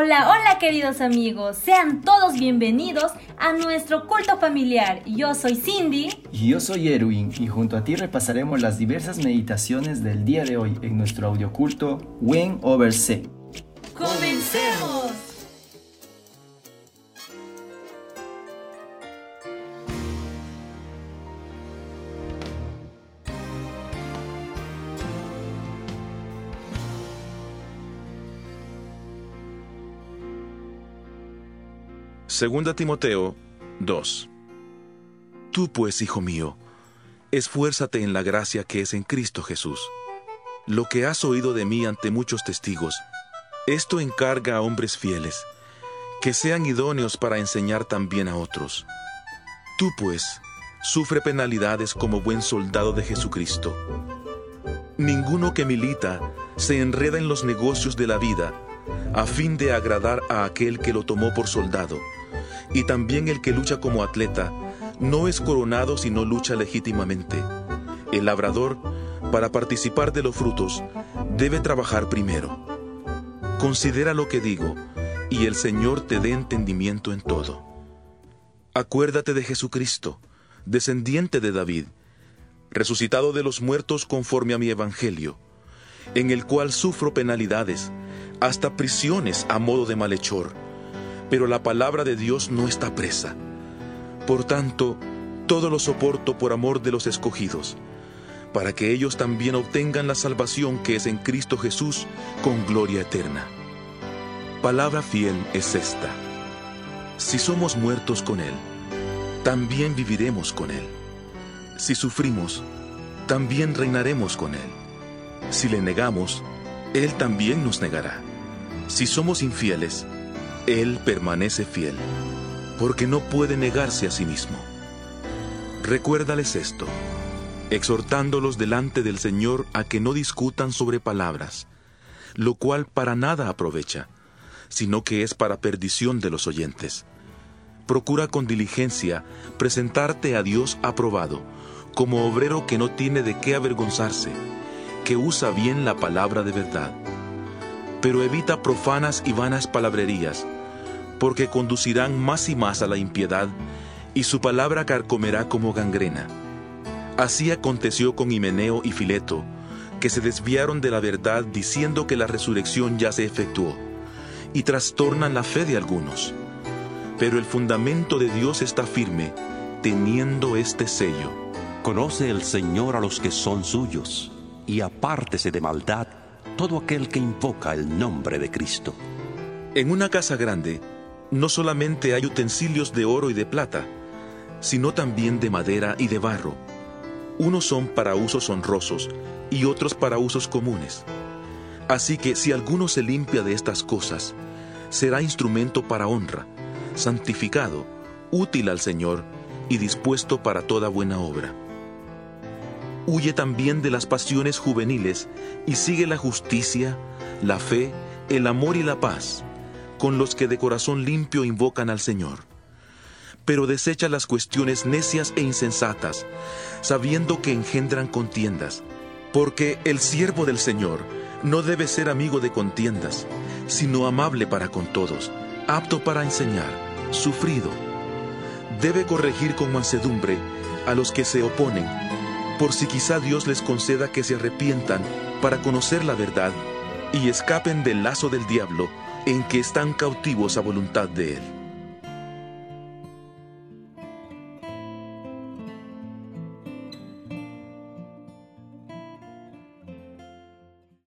Hola, hola queridos amigos, sean todos bienvenidos a nuestro culto familiar. Yo soy Cindy. Y yo soy Erwin y junto a ti repasaremos las diversas meditaciones del día de hoy en nuestro audioculto Win Over C. ¡Comencemos! Segunda Timoteo 2 Tú pues, hijo mío, esfuérzate en la gracia que es en Cristo Jesús. Lo que has oído de mí ante muchos testigos, esto encarga a hombres fieles, que sean idóneos para enseñar también a otros. Tú pues, sufre penalidades como buen soldado de Jesucristo. Ninguno que milita se enreda en los negocios de la vida, a fin de agradar a aquel que lo tomó por soldado y también el que lucha como atleta no es coronado si no lucha legítimamente. El labrador, para participar de los frutos, debe trabajar primero. Considera lo que digo, y el Señor te dé entendimiento en todo. Acuérdate de Jesucristo, descendiente de David, resucitado de los muertos conforme a mi evangelio, en el cual sufro penalidades, hasta prisiones a modo de malhechor pero la palabra de Dios no está presa. Por tanto, todo lo soporto por amor de los escogidos, para que ellos también obtengan la salvación que es en Cristo Jesús con gloria eterna. Palabra fiel es esta. Si somos muertos con Él, también viviremos con Él. Si sufrimos, también reinaremos con Él. Si le negamos, Él también nos negará. Si somos infieles, él permanece fiel, porque no puede negarse a sí mismo. Recuérdales esto, exhortándolos delante del Señor a que no discutan sobre palabras, lo cual para nada aprovecha, sino que es para perdición de los oyentes. Procura con diligencia presentarte a Dios aprobado, como obrero que no tiene de qué avergonzarse, que usa bien la palabra de verdad. Pero evita profanas y vanas palabrerías, porque conducirán más y más a la impiedad, y su palabra carcomerá como gangrena. Así aconteció con Himeneo y Fileto, que se desviaron de la verdad diciendo que la resurrección ya se efectuó, y trastornan la fe de algunos. Pero el fundamento de Dios está firme, teniendo este sello. Conoce el Señor a los que son suyos, y apártese de maldad todo aquel que invoca el nombre de Cristo. En una casa grande, no solamente hay utensilios de oro y de plata, sino también de madera y de barro. Unos son para usos honrosos y otros para usos comunes. Así que si alguno se limpia de estas cosas, será instrumento para honra, santificado, útil al Señor y dispuesto para toda buena obra. Huye también de las pasiones juveniles y sigue la justicia, la fe, el amor y la paz con los que de corazón limpio invocan al Señor. Pero desecha las cuestiones necias e insensatas, sabiendo que engendran contiendas, porque el siervo del Señor no debe ser amigo de contiendas, sino amable para con todos, apto para enseñar, sufrido. Debe corregir con mansedumbre a los que se oponen, por si quizá Dios les conceda que se arrepientan para conocer la verdad y escapen del lazo del diablo en que están cautivos a voluntad de Él.